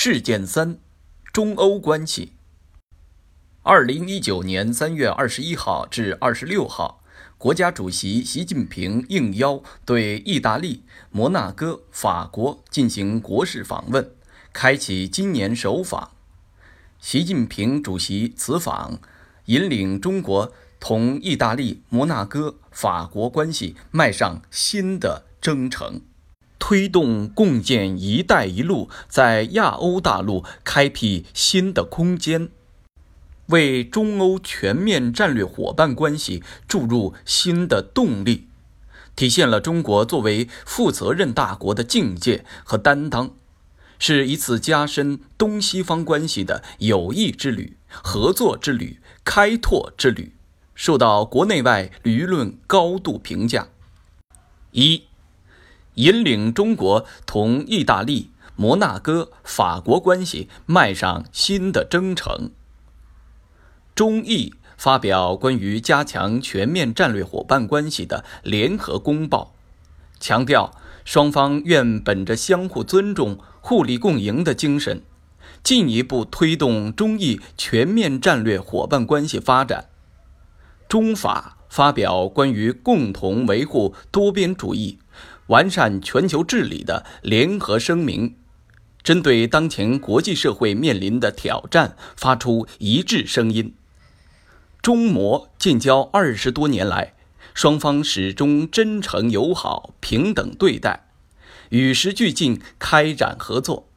事件三：中欧关系。二零一九年三月二十一号至二十六号，国家主席习近平应邀对意大利、摩纳哥、法国进行国事访问，开启今年首访。习近平主席此访，引领中国同意大利、摩纳哥、法国关系迈上新的征程。推动共建“一带一路”在亚欧大陆开辟新的空间，为中欧全面战略伙伴关系注入新的动力，体现了中国作为负责任大国的境界和担当，是一次加深东西方关系的友谊之旅、合作之旅、开拓之旅，受到国内外舆论高度评价。一。引领中国同意大利、摩纳哥、法国关系迈上新的征程。中意发表关于加强全面战略伙伴关系的联合公报，强调双方愿本着相互尊重、互利共赢的精神，进一步推动中意全面战略伙伴关系发展。中法发表关于共同维护多边主义。完善全球治理的联合声明，针对当前国际社会面临的挑战发出一致声音。中摩建交二十多年来，双方始终真诚友好、平等对待，与时俱进开展合作，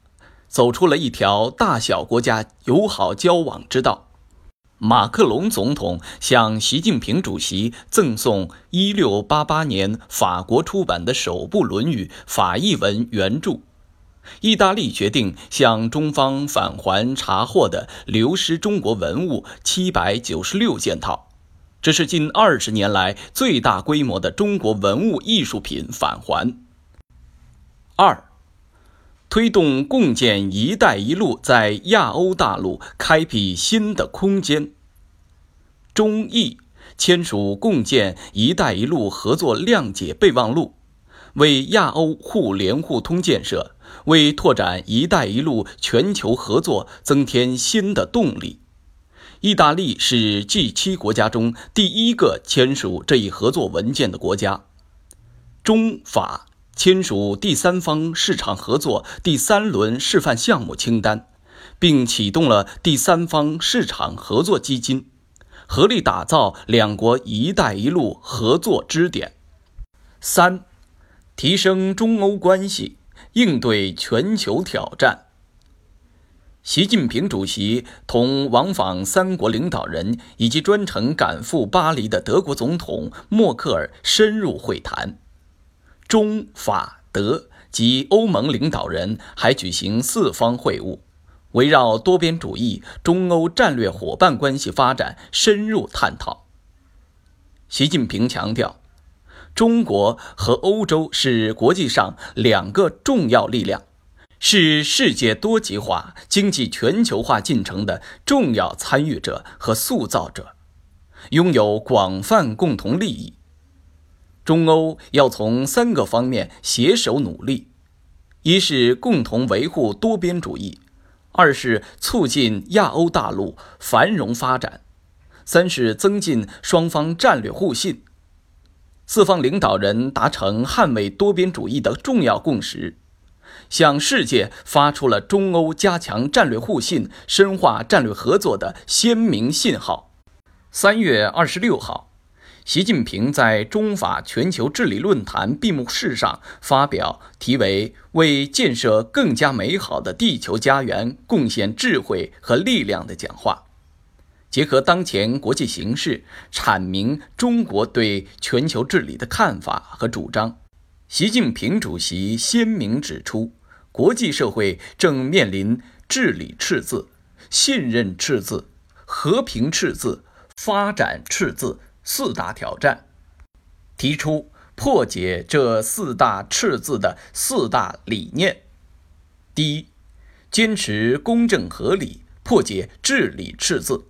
走出了一条大小国家友好交往之道。马克龙总统向习近平主席赠送1688年法国出版的首部《论语》法译文原著。意大利决定向中方返还查获的流失中国文物796件套，这是近二十年来最大规模的中国文物艺术品返还。二。推动共建“一带一路”在亚欧大陆开辟新的空间。中意签署共建“一带一路”合作谅解备忘录，为亚欧互联互通建设、为拓展“一带一路”全球合作增添新的动力。意大利是 G7 国家中第一个签署这一合作文件的国家。中法。签署第三方市场合作第三轮示范项目清单，并启动了第三方市场合作基金，合力打造两国“一带一路”合作支点。三、提升中欧关系，应对全球挑战。习近平主席同往访三国领导人以及专程赶赴巴黎的德国总统默克尔深入会谈。中法德及欧盟领导人还举行四方会晤，围绕多边主义、中欧战略伙伴关系发展深入探讨。习近平强调，中国和欧洲是国际上两个重要力量，是世界多极化、经济全球化进程的重要参与者和塑造者，拥有广泛共同利益。中欧要从三个方面携手努力：一是共同维护多边主义；二是促进亚欧大陆繁荣发展；三是增进双方战略互信。四方领导人达成捍卫多边主义的重要共识，向世界发出了中欧加强战略互信、深化战略合作的鲜明信号。三月二十六号。习近平在中法全球治理论坛闭幕式上发表题为“为建设更加美好的地球家园贡献智慧和力量”的讲话，结合当前国际形势，阐明中国对全球治理的看法和主张。习近平主席鲜明指出，国际社会正面临治理赤字、信任赤字、和平赤字、发展赤字。四大挑战，提出破解这四大赤字的四大理念：第一，坚持公正合理，破解治理赤字；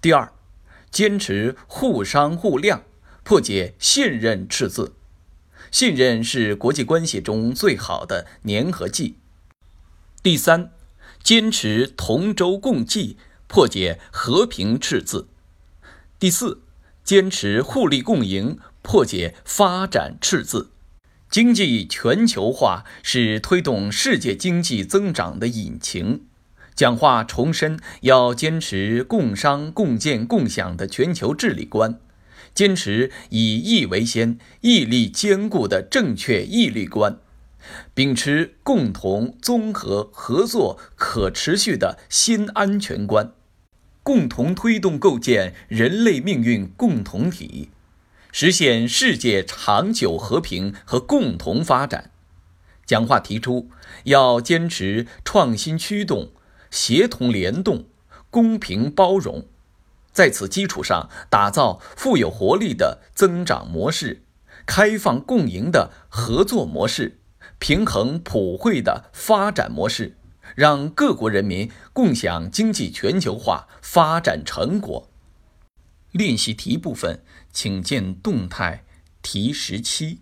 第二，坚持互商互谅，破解信任赤字。信任是国际关系中最好的粘合剂。第三，坚持同舟共济，破解和平赤字；第四，坚持互利共赢，破解发展赤字。经济全球化是推动世界经济增长的引擎。讲话重申要坚持共商共建共享的全球治理观，坚持以义为先、义利兼顾的正确义利观，秉持共同、综合、合作、可持续的新安全观，共同推动构建人类命运共同体。实现世界长久和平和共同发展。讲话提出，要坚持创新驱动、协同联动、公平包容，在此基础上打造富有活力的增长模式、开放共赢的合作模式、平衡普惠的发展模式，让各国人民共享经济全球化发展成果。练习题部分，请见动态题十七。